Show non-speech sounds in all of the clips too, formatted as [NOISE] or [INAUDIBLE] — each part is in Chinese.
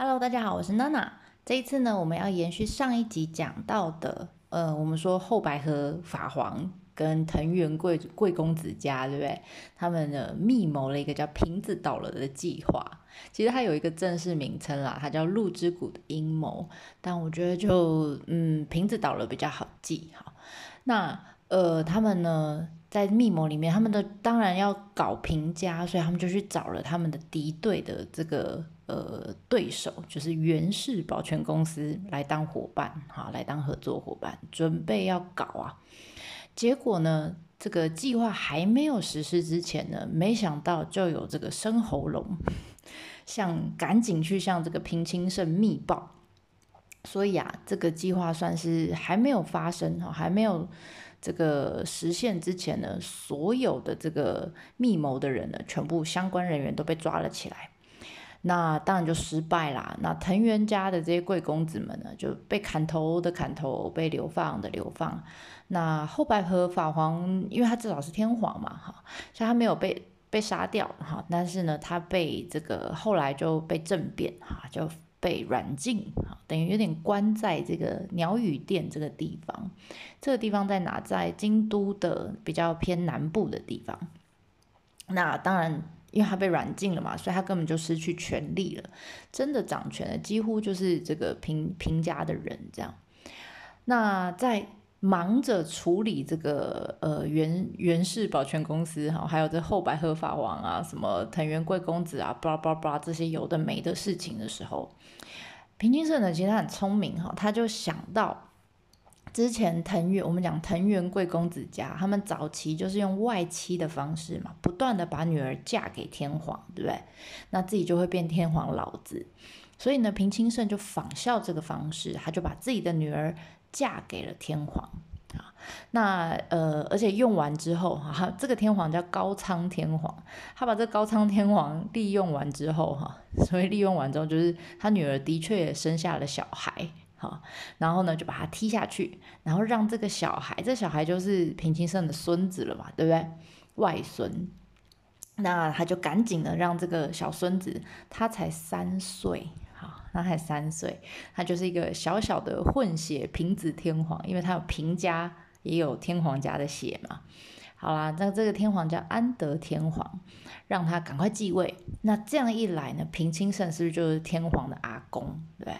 Hello，大家好，我是娜娜。这一次呢，我们要延续上一集讲到的，呃，我们说后白河法皇跟藤原贵贵公子家，对不对？他们呢密谋了一个叫瓶子倒了的计划。其实它有一个正式名称啦，它叫鹿之谷的阴谋。但我觉得就嗯，瓶子倒了比较好记哈。那呃，他们呢？在密谋里面，他们的当然要搞平家，所以他们就去找了他们的敌对的这个呃对手，就是源氏保全公司来当伙伴，哈，来当合作伙伴，准备要搞啊。结果呢，这个计划还没有实施之前呢，没想到就有这个生喉咙，想赶紧去向这个平清盛密报，所以啊，这个计划算是还没有发生哈，还没有。这个实现之前呢，所有的这个密谋的人呢，全部相关人员都被抓了起来。那当然就失败啦。那藤原家的这些贵公子们呢，就被砍头的砍头，被流放的流放。那后白河法皇，因为他至少是天皇嘛，哈，所以他没有被被杀掉，哈。但是呢，他被这个后来就被政变，哈，就。被软禁，哈，等于有点关在这个鸟语殿这个地方。这个地方在哪？在京都的比较偏南部的地方。那当然，因为他被软禁了嘛，所以他根本就失去权力了。真的掌权的几乎就是这个平平家的人这样。那在。忙着处理这个呃原原氏保全公司哈，还有这后白河法王啊，什么藤原贵公子啊，巴拉巴拉巴拉这些有的没的事情的时候，平津社呢其实他很聪明哈，他就想到之前藤原我们讲藤原贵公子家，他们早期就是用外戚的方式嘛，不断的把女儿嫁给天皇，对不对？那自己就会变天皇老子，所以呢平清盛就仿效这个方式，他就把自己的女儿。嫁给了天皇啊，那呃，而且用完之后哈，这个天皇叫高仓天皇，他把这高仓天皇利用完之后哈，所以利用完之后就是他女儿的确生下了小孩哈，然后呢就把他踢下去，然后让这个小孩，这小孩就是平清盛的孙子了嘛，对不对？外孙，那他就赶紧的让这个小孙子，他才三岁。他才三岁，他就是一个小小的混血平子天皇，因为他有平家也有天皇家的血嘛。好啦，那这个天皇叫安德天皇，让他赶快继位。那这样一来呢，平清盛是不是就是天皇的阿公？对，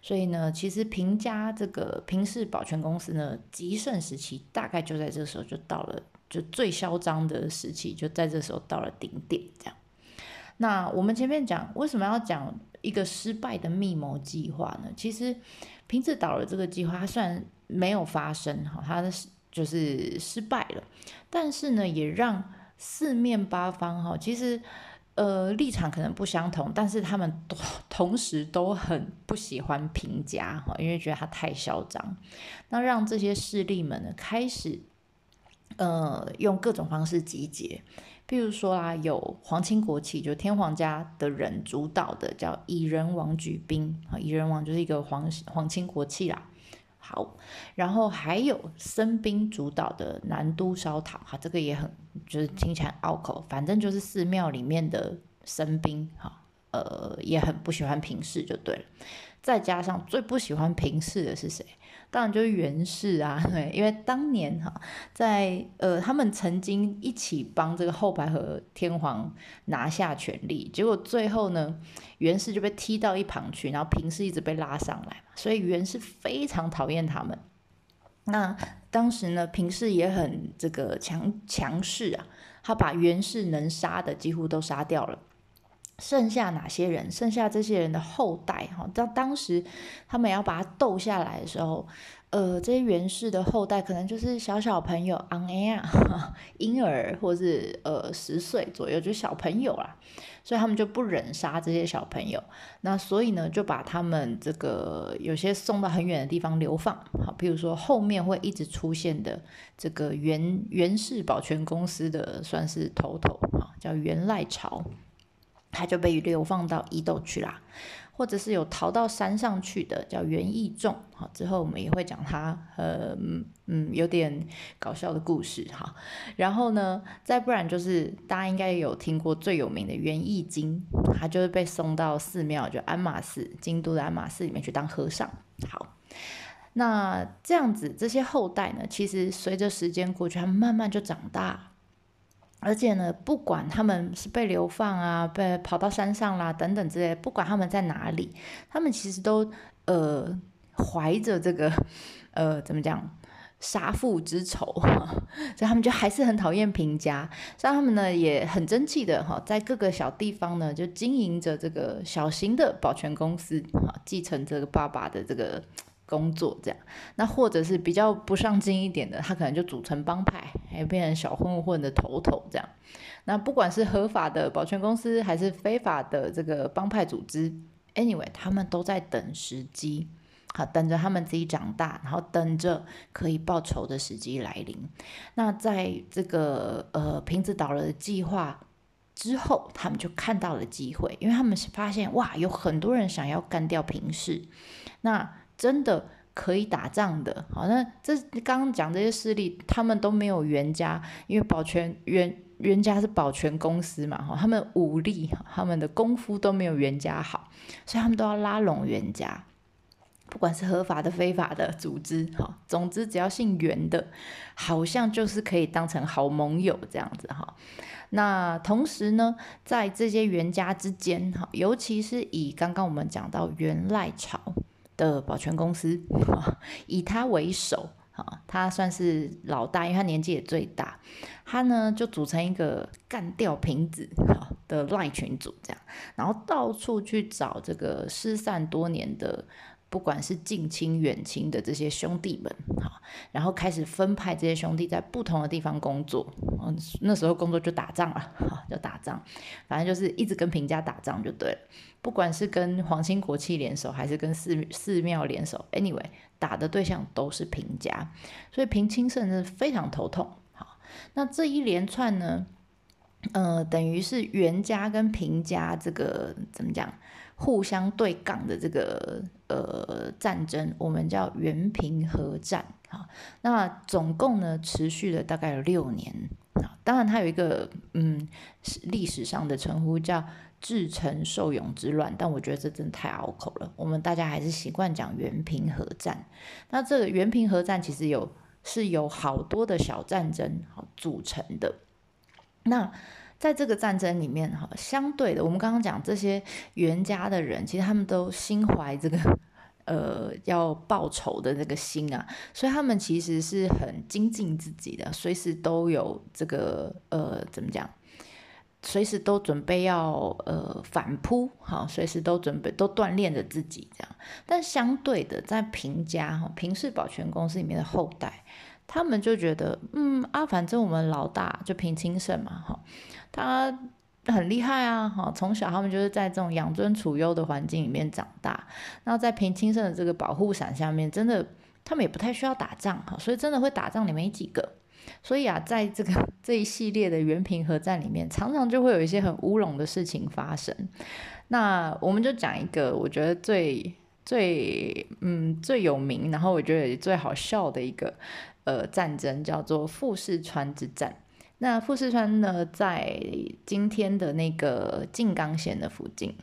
所以呢，其实平家这个平氏保全公司呢，极盛时期大概就在这个时候就到了，就最嚣张的时期就在这时候到了顶点。这样，那我们前面讲为什么要讲？一个失败的密谋计划呢？其实平子岛的这个计划，它虽然没有发生哈，它的就是失败了，但是呢，也让四面八方哈，其实呃立场可能不相同，但是他们都同时都很不喜欢平家哈，因为觉得他太嚣张，那让这些势力们呢开始呃用各种方式集结。譬如说啊，有皇亲国戚，就天皇家的人主导的，叫蚁人王举兵啊，蚁人王就是一个皇皇亲国戚啦。好，然后还有僧兵主导的南都烧塔，哈，这个也很就是听起来拗口，反正就是寺庙里面的僧兵，哈，呃，也很不喜欢平视，就对了。再加上最不喜欢平视的是谁？当然就是袁氏啊，[LAUGHS] 对，因为当年哈，在呃，他们曾经一起帮这个后白河天皇拿下权力，结果最后呢，袁氏就被踢到一旁去，然后平氏一直被拉上来所以袁氏非常讨厌他们。那当时呢，平氏也很这个强强势啊，他把袁氏能杀的几乎都杀掉了。剩下哪些人？剩下这些人的后代，哈，到当时他们要把他斗下来的时候，呃，这些元氏的后代可能就是小小朋友，昂哎呀，[LAUGHS] 婴儿，或是呃十岁左右，就小朋友啦，所以他们就不忍杀这些小朋友，那所以呢，就把他们这个有些送到很远的地方流放，好，比如说后面会一直出现的这个元元氏保全公司的算是头头，哈，叫元赖朝。他就被流放到伊豆去啦，或者是有逃到山上去的，叫袁义仲。好，之后我们也会讲他呃嗯有点搞笑的故事哈。然后呢，再不然就是大家应该有听过最有名的袁义经，他就是被送到寺庙，就鞍马寺，京都的鞍马寺里面去当和尚。好，那这样子这些后代呢，其实随着时间过去，他们慢慢就长大。而且呢，不管他们是被流放啊，被跑到山上啦等等之类，不管他们在哪里，他们其实都呃怀着这个呃怎么讲杀父之仇，[LAUGHS] 所以他们就还是很讨厌平家。像他们呢也很争气的哈，在各个小地方呢就经营着这个小型的保全公司，哈，继承这个爸爸的这个。工作这样，那或者是比较不上进一点的，他可能就组成帮派，还变成小混混的头头这样。那不管是合法的保全公司，还是非法的这个帮派组织，anyway，他们都在等时机，好等着他们自己长大，然后等着可以报仇的时机来临。那在这个呃瓶子倒了的计划之后，他们就看到了机会，因为他们是发现哇，有很多人想要干掉平氏，那。真的可以打仗的，好，那这刚刚讲这些事例，他们都没有袁家，因为保全袁袁家是保全公司嘛，哈，他们武力、他们的功夫都没有袁家好，所以他们都要拉拢袁家，不管是合法的、非法的组织，哈，总之只要姓袁的，好像就是可以当成好盟友这样子，哈。那同时呢，在这些袁家之间，哈，尤其是以刚刚我们讲到袁赖朝。的保全公司，以他为首，啊，他算是老大，因为他年纪也最大。他呢就组成一个干掉瓶子的赖群组，这样，然后到处去找这个失散多年的。不管是近亲远亲的这些兄弟们，哈，然后开始分派这些兄弟在不同的地方工作，嗯，那时候工作就打仗了，哈，就打仗，反正就是一直跟平家打仗就对了。不管是跟皇亲国戚联手，还是跟寺寺庙联手，anyway，打的对象都是平家，所以平清盛是非常头痛。好，那这一连串呢，呃，等于是袁家跟平家这个怎么讲？互相对杠的这个呃战争，我们叫元平和战啊。那总共呢持续了大概有六年啊。当然它有一个嗯历史上的称呼叫至诚受勇之乱，但我觉得这真的太拗口了。我们大家还是习惯讲元平和战。那这个元平和战其实有是有好多的小战争好组成的。那在这个战争里面，哈，相对的，我们刚刚讲这些袁家的人，其实他们都心怀这个，呃，要报仇的这个心啊，所以他们其实是很精进自己的，随时都有这个，呃，怎么讲？随时都准备要呃反扑，哈，随时都准备都锻炼着自己这样。但相对的，在平家哈平氏保全公司里面的后代，他们就觉得，嗯啊，反正我们老大就平清盛嘛，哈。他很厉害啊，哈！从小他们就是在这种养尊处优的环境里面长大，然后在平清盛的这个保护伞下面，真的他们也不太需要打仗，哈，所以真的会打仗的没几个。所以啊，在这个 [LAUGHS] 这一系列的元平和战里面，常常就会有一些很乌龙的事情发生。那我们就讲一个我觉得最最嗯最有名，然后我觉得最好笑的一个呃战争，叫做富士川之战。那富士川呢，在今天的那个静冈县的附近。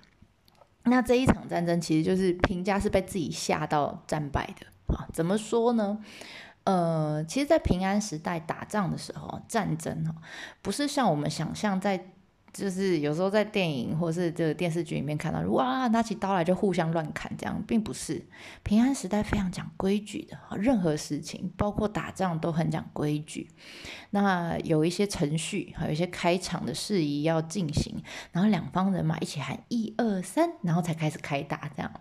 那这一场战争其实就是平家是被自己吓到战败的啊？怎么说呢？呃，其实，在平安时代打仗的时候，战争哈，不是像我们想象在。就是有时候在电影或是这个电视剧里面看到，哇，拿起刀来就互相乱砍，这样并不是平安时代非常讲规矩的，任何事情包括打仗都很讲规矩。那有一些程序，还有一些开场的事宜要进行，然后两方人马一起喊一二三，然后才开始开打。这样，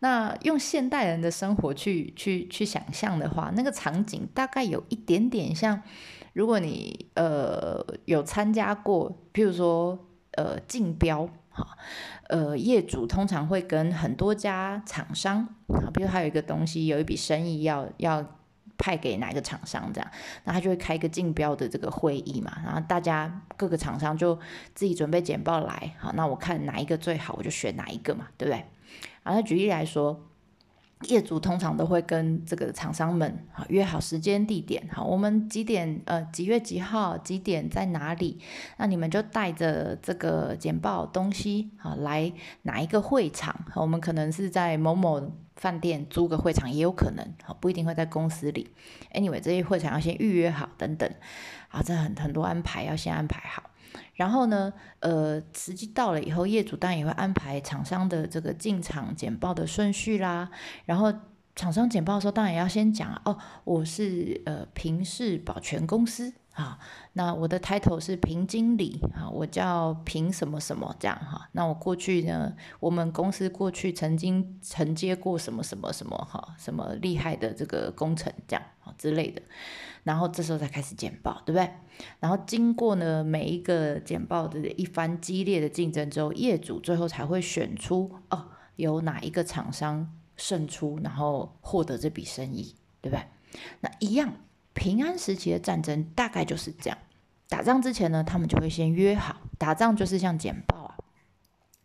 那用现代人的生活去去去想象的话，那个场景大概有一点点像。如果你呃有参加过，譬如说呃竞标哈，呃业主通常会跟很多家厂商啊，比如还有一个东西有一笔生意要要派给哪一个厂商这样，那他就会开一个竞标的这个会议嘛，然后大家各个厂商就自己准备简报来，好，那我看哪一个最好，我就选哪一个嘛，对不对？然后举例来说。业主通常都会跟这个厂商们啊约好时间地点，好，我们几点呃几月几号几点在哪里？那你们就带着这个简报东西好来哪一个会场？我们可能是在某某饭店租个会场也有可能，好不一定会在公司里。Anyway，这些会场要先预约好等等，好，这很很多安排要先安排好。然后呢，呃，时机到了以后，业主当然也会安排厂商的这个进场简报的顺序啦。然后厂商简报的时候，当然也要先讲哦，我是呃平视保全公司啊，那我的 title 是平经理啊，我叫平什么什么这样哈。那我过去呢，我们公司过去曾经承接过什么什么什么哈，什么厉害的这个工程这样啊之类的。然后这时候才开始简报，对不对？然后经过呢每一个简报的一番激烈的竞争之后，业主最后才会选出哦，有哪一个厂商胜出，然后获得这笔生意，对不对？那一样，平安时期的战争大概就是这样。打仗之前呢，他们就会先约好，打仗就是像简报啊。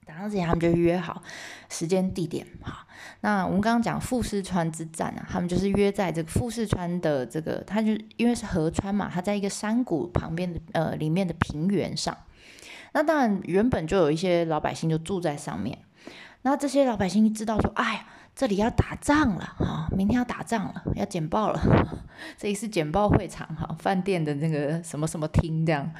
打仗之前他们就约好时间地点，哈。那我们刚刚讲富士川之战啊，他们就是约在这个富士川的这个，它就因为是河川嘛，它在一个山谷旁边的呃里面的平原上。那当然原本就有一些老百姓就住在上面。那这些老百姓知道说，哎，这里要打仗了哈，明天要打仗了，要简报了。[LAUGHS] 这里是简报会场哈，饭店的那个什么什么厅这样。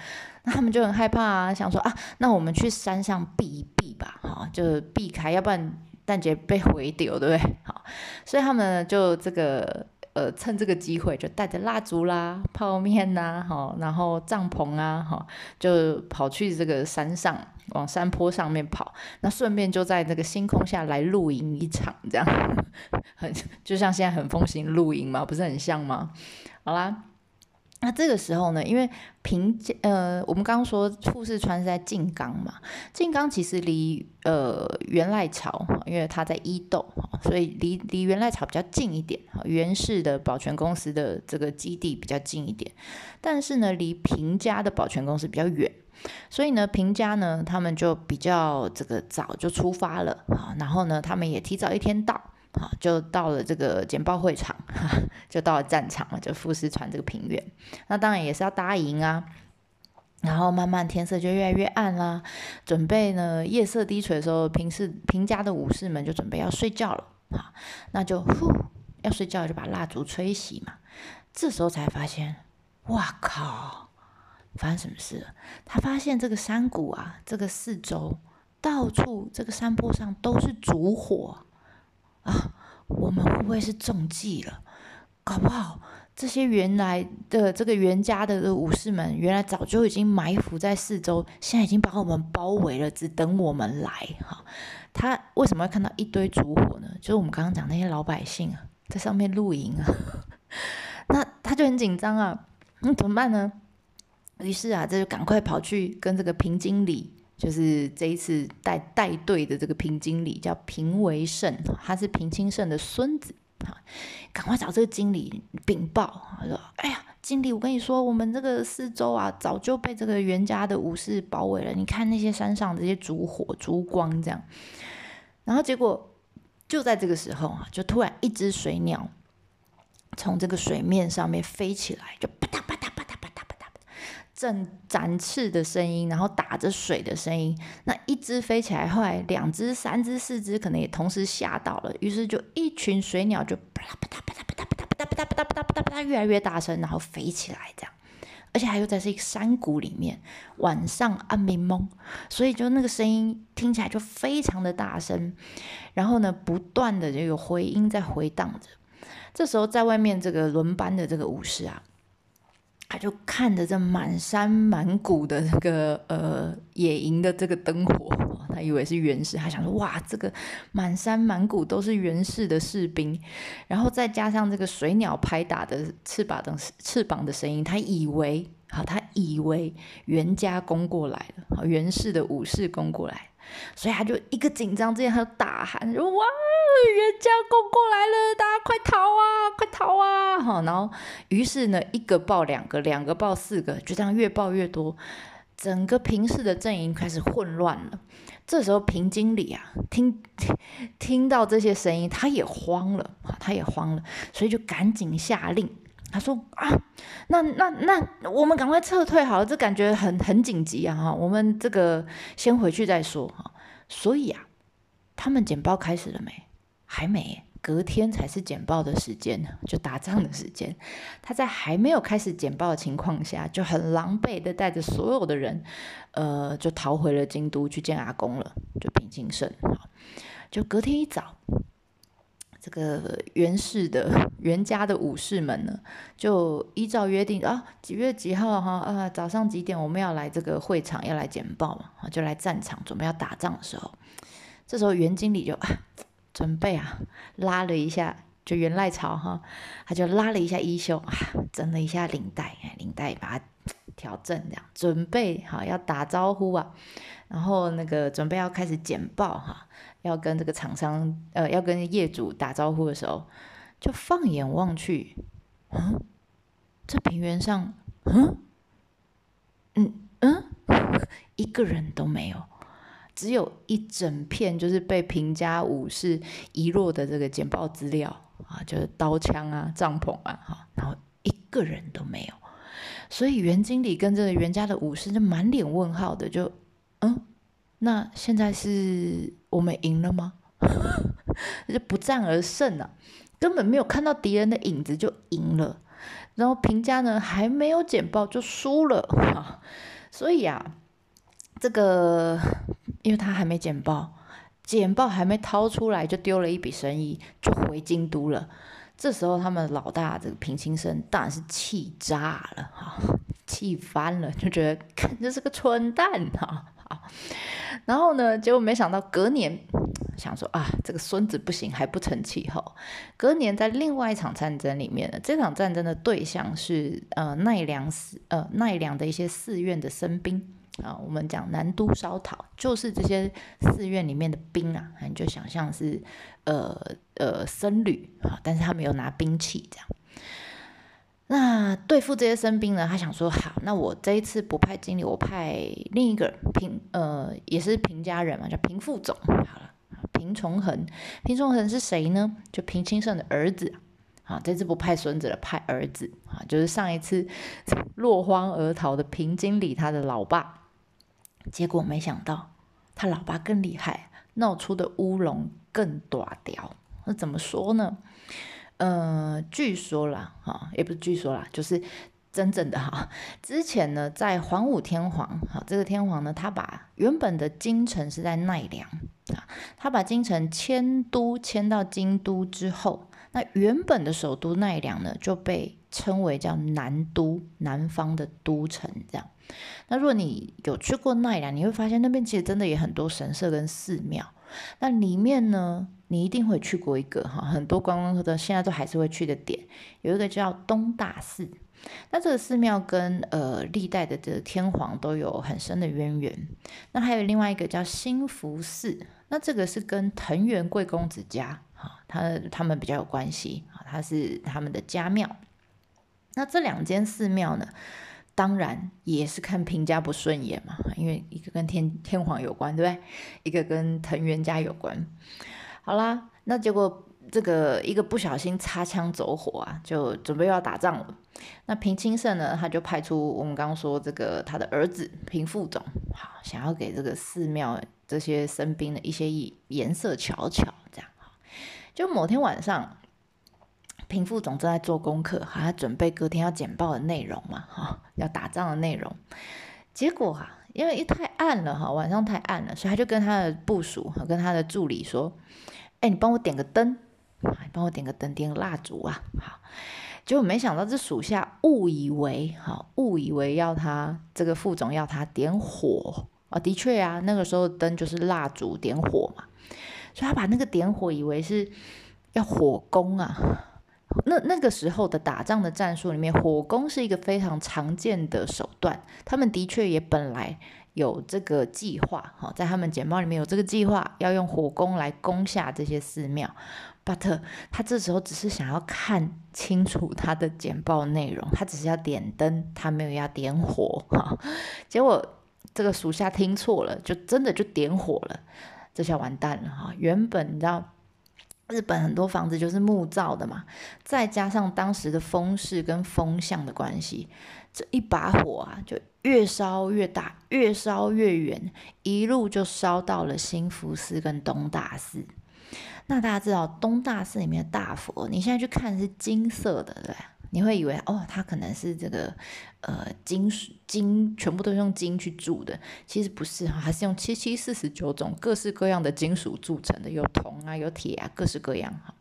那他们就很害怕啊，想说啊，那我们去山上避一避吧，哈，就避开，要不然。蛋姐被毁掉，对不对？好，所以他们就这个呃，趁这个机会就带着蜡烛啦、泡面呐，哈，然后帐篷啊，哈，就跑去这个山上，往山坡上面跑。那顺便就在那个星空下来露营一场，这样 [LAUGHS] 很就像现在很风行露营嘛，不是很像吗？好啦。那这个时候呢，因为平家呃，我们刚刚说富士川是在静冈嘛，静冈其实离呃源赖朝，因为它在伊豆，所以离离源赖朝比较近一点，源氏的保全公司的这个基地比较近一点，但是呢，离平家的保全公司比较远，所以呢，平家呢，他们就比较这个早就出发了啊，然后呢，他们也提早一天到。好，就到了这个简报会场，就到了战场了，就富士川这个平原。那当然也是要搭营啊。然后慢慢天色就越来越暗啦，准备呢夜色低垂的时候，平时平家的武士们就准备要睡觉了。好，那就呼要睡觉就把蜡烛吹熄嘛。这时候才发现，哇靠，发生什么事了？他发现这个山谷啊，这个四周到处这个山坡上都是烛火。啊，我们会不会是中计了？搞不好这些原来的这个袁家的武士们，原来早就已经埋伏在四周，现在已经把我们包围了，只等我们来。哈，他为什么会看到一堆烛火呢？就是我们刚刚讲那些老百姓啊，在上面露营啊，[LAUGHS] 那他就很紧张啊，那怎么办呢？于是啊，这就赶快跑去跟这个平经理。就是这一次带带队的这个平经理叫平维胜，他是平清盛的孙子啊，赶快找这个经理禀报，他说：“哎呀，经理，我跟你说，我们这个四周啊，早就被这个袁家的武士包围了。你看那些山上这些烛火、烛光这样。”然后结果就在这个时候啊，就突然一只水鸟从这个水面上面飞起来，就啪嗒啪嗒。正展翅的声音，然后打着水的声音，那一只飞起来，后来两只、三只、四只可能也同时吓到了，于是就一群水鸟就啪嗒啪嗒啪嗒啪嗒啪嗒啪嗒啪嗒啪嗒啪嗒啪嗒啪嗒越来越大声，然后飞起来这样，而且还又在这个山谷里面，晚上暗迷蒙，所以就那个声音听起来就非常的大声，然后呢，不断的就有回音在回荡着。这时候在外面这个轮班的这个武士啊。他就看着这满山满谷的这个呃野营的这个灯火，[LAUGHS] 他以为是原始，他想说哇，这个满山满谷都是原始的士兵，然后再加上这个水鸟拍打的翅膀的翅膀的声音，他以为好，他以为袁家攻过来了，袁氏的武士攻过来。所以他就一个紧张之间，他就大喊：“哇，人家攻过来了，大家快逃啊，快逃啊！”哈，然后于是呢，一个抱两个，两个抱四个，就这样越抱越多。整个平氏的阵营开始混乱了。这时候平经理啊，听听到这些声音，他也慌了啊，他也慌了，所以就赶紧下令。他说啊，那那那我们赶快撤退好了，这感觉很很紧急啊哈，我们这个先回去再说哈。所以啊，他们简报开始了没？还没。隔天才是简报的时间呢，就打仗的时间。他在还没有开始简报的情况下，就很狼狈的带着所有的人，呃，就逃回了京都去见阿公了，就平清盛。就隔天一早，这个袁氏的袁家的武士们呢，就依照约定啊，几月几号哈啊，早上几点我们要来这个会场要来简报嘛，啊，就来战场准备要打仗的时候，这时候袁经理就啊。准备啊，拉了一下，就袁赖朝哈，他就拉了一下衣袖啊，整了一下领带，领带把它调正，这样准备好要打招呼啊，然后那个准备要开始简报哈，要跟这个厂商呃，要跟业主打招呼的时候，就放眼望去，嗯，这平原上，嗯，嗯嗯，[LAUGHS] 一个人都没有。只有一整片，就是被平家武士遗落的这个简报资料啊，就是刀枪啊、帐篷啊，哈，然后一个人都没有。所以袁经理跟这个袁家的武士就满脸问号的，就嗯，那现在是我们赢了吗？[LAUGHS] 就不战而胜了，根本没有看到敌人的影子就赢了。然后平家呢还没有简报就输了，哈，[LAUGHS] 所以啊，这个。因为他还没简报，简报还没掏出来，就丢了一笔生意，就回京都了。这时候，他们老大这个平清盛当然是气炸了，哈，气翻了，就觉得看这是个蠢蛋，哈，好。然后呢，结果没想到隔年，想说啊，这个孙子不行，还不成气候。隔年在另外一场战争里面呢，这场战争的对象是呃奈良寺，呃奈良的一些寺院的僧兵。啊，我们讲南都烧讨，就是这些寺院里面的兵啊，你就想象是呃呃僧侣啊，但是他没有拿兵器这样。那对付这些生兵呢，他想说好，那我这一次不派经理，我派另一个平呃也是平家人嘛，叫平副总。好了，平重衡，平重衡是谁呢？就平清盛的儿子啊。这次不派孙子了，派儿子啊，就是上一次 [LAUGHS] 落荒而逃的平经理他的老爸。结果没想到，他老爸更厉害，闹出的乌龙更大条。那怎么说呢？呃，据说啦，哈，也不是据说啦，就是真正的哈。之前呢，在桓武天皇，哈，这个天皇呢，他把原本的京城是在奈良啊，他把京城迁都迁到京都之后，那原本的首都奈良呢，就被称为叫南都，南方的都城这样。那如果你有去过奈良，你会发现那边其实真的也很多神社跟寺庙。那里面呢，你一定会去过一个哈，很多观光客的现在都还是会去的点，有一个叫东大寺。那这个寺庙跟呃历代的这个天皇都有很深的渊源。那还有另外一个叫兴福寺，那这个是跟藤原贵公子家哈，他他们比较有关系啊，他是他们的家庙。那这两间寺庙呢？当然也是看平家不顺眼嘛，因为一个跟天天皇有关，对不对？一个跟藤原家有关。好啦，那结果这个一个不小心擦枪走火啊，就准备要打仗了。那平清盛呢，他就派出我们刚刚说这个他的儿子平副总，好，想要给这个寺庙这些僧兵的一些颜色瞧瞧，这样。就某天晚上。平副总正在做功课，还要准备隔天要简报的内容嘛，哈，要打仗的内容。结果啊，因为一太暗了哈，晚上太暗了，所以他就跟他的部属和跟他的助理说：“哎，你帮我点个灯，你帮我点个灯，点个蜡烛啊。”好，结果没想到这属下误以为，哈，误以为要他这个副总要他点火啊，的确啊，那个时候灯就是蜡烛点火嘛，所以他把那个点火以为是要火攻啊。那那个时候的打仗的战术里面，火攻是一个非常常见的手段。他们的确也本来有这个计划，哈，在他们简报里面有这个计划，要用火攻来攻下这些寺庙。But 他这时候只是想要看清楚他的简报内容，他只是要点灯，他没有要点火，哈。结果这个属下听错了，就真的就点火了，这下完蛋了哈！原本你知道。日本很多房子就是木造的嘛，再加上当时的风势跟风向的关系，这一把火啊，就越烧越大，越烧越远，一路就烧到了新福寺跟东大寺。那大家知道东大寺里面的大佛，你现在去看是金色的，对？你会以为哦，它可能是这个呃金属金，全部都是用金去铸的，其实不是哈，还是用七七四十九种各式各样的金属铸成的，有铜啊，有铁啊，各式各样哈。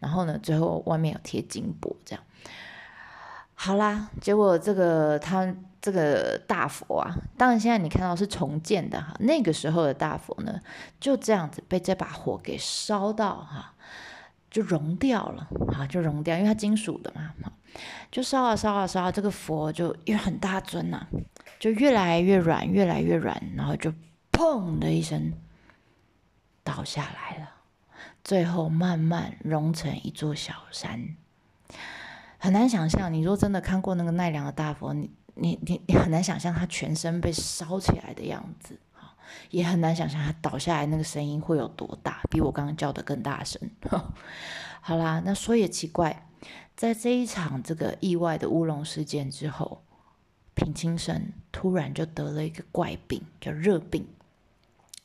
然后呢，最后外面有贴金箔，这样。好啦，结果这个它这个大佛啊，当然现在你看到是重建的哈，那个时候的大佛呢，就这样子被这把火给烧到哈。就融掉了，哈，就融掉，因为它金属的嘛，就烧啊烧啊烧，这个佛就因为很大尊呐，就越来越软，越来越软，然后就砰的一声倒下来了，最后慢慢融成一座小山，很难想象。你如果真的看过那个奈良的大佛，你你你你很难想象它全身被烧起来的样子。也很难想象它倒下来那个声音会有多大，比我刚刚叫的更大声。[LAUGHS] 好啦，那说也奇怪，在这一场这个意外的乌龙事件之后，平清盛突然就得了一个怪病，叫热病。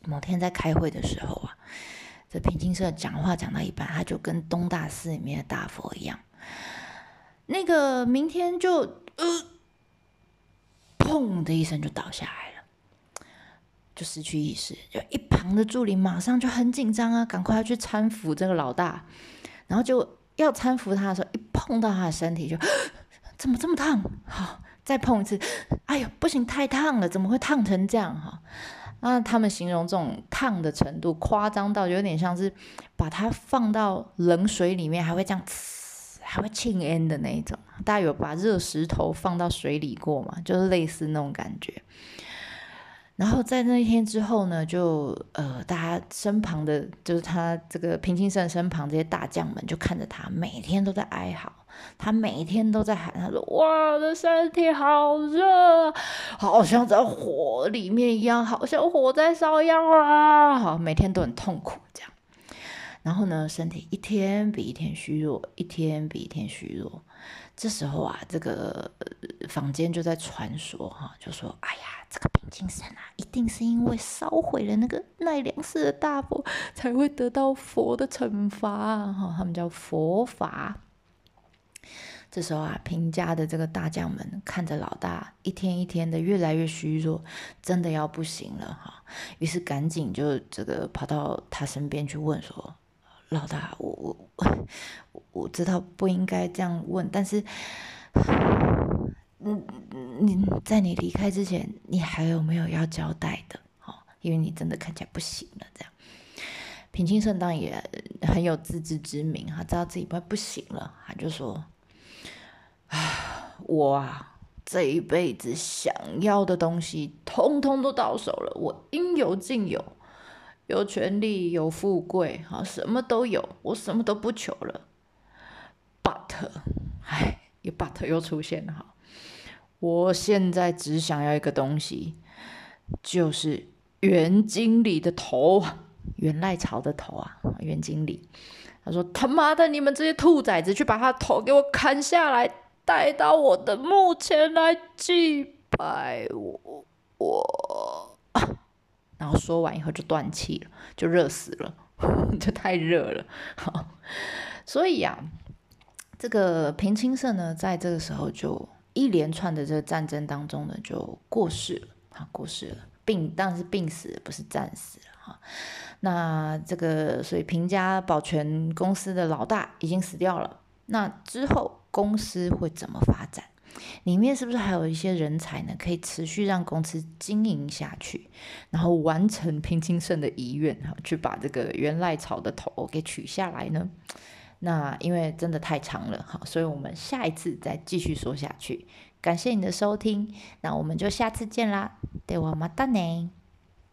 某天在开会的时候啊，这平清盛讲话讲到一半，他就跟东大寺里面的大佛一样，那个明天就呃，砰的一声就倒下来了。就失去意识，就一旁的助理马上就很紧张啊，赶快要去搀扶这个老大，然后就要搀扶他的时候，一碰到他的身体就 [GASPS] 怎么这么烫？好，再碰一次，哎呦，不行，太烫了，怎么会烫成这样？哈，那他们形容这种烫的程度夸张到有点像是把它放到冷水里面，还会这样，还会沁烟的那一种。大家有把热石头放到水里过吗？就是类似那种感觉。然后在那一天之后呢，就呃，大家身旁的，就是他这个平清盛身旁这些大将们，就看着他，每天都在哀嚎，他每天都在喊，他说：“哇我的身体好热，好像在火里面一样，好像火在烧一样啊！”好，每天都很痛苦这样。然后呢，身体一天比一天虚弱，一天比一天虚弱。这时候啊，这个坊间就在传说哈，就说：“哎呀。”这个平清盛啊，一定是因为烧毁了那个奈良寺的大佛，才会得到佛的惩罚哈。他们叫佛法。这时候啊，平家的这个大将们看着老大一天一天的越来越虚弱，真的要不行了哈。于是赶紧就这个跑到他身边去问说：“老大，我我我知道不应该这样问，但是。”嗯，你在你离开之前，你还有没有要交代的？哦，因为你真的看起来不行了。这样，平清盛当也很有自知之明，他知道自己快不行了，他就说：“啊，我啊，这一辈子想要的东西，通通都到手了，我应有尽有，有权利，有富贵，哈，什么都有，我什么都不求了。But，哎，又 But 又出现了，哈。”我现在只想要一个东西，就是袁经理的头，袁赖朝的头啊，袁经理。他说：“他妈的，你们这些兔崽子，去把他头给我砍下来，带到我的墓前来祭拜。”我，然后说完以后就断气了，就热死了，[LAUGHS] 就太热了。好，所以呀，这个平清盛呢，在这个时候就。一连串的这个战争当中呢，就过世了，哈，过世了，病当然是病死，不是战死了，哈。那这个所以平家保全公司的老大已经死掉了，那之后公司会怎么发展？里面是不是还有一些人才呢？可以持续让公司经营下去，然后完成平清盛的遗愿，哈，去把这个原赖草的头给取下来呢？那因为真的太长了，哈，所以我们下一次再继续说下去。感谢你的收听，那我们就下次见啦，对我马达呢。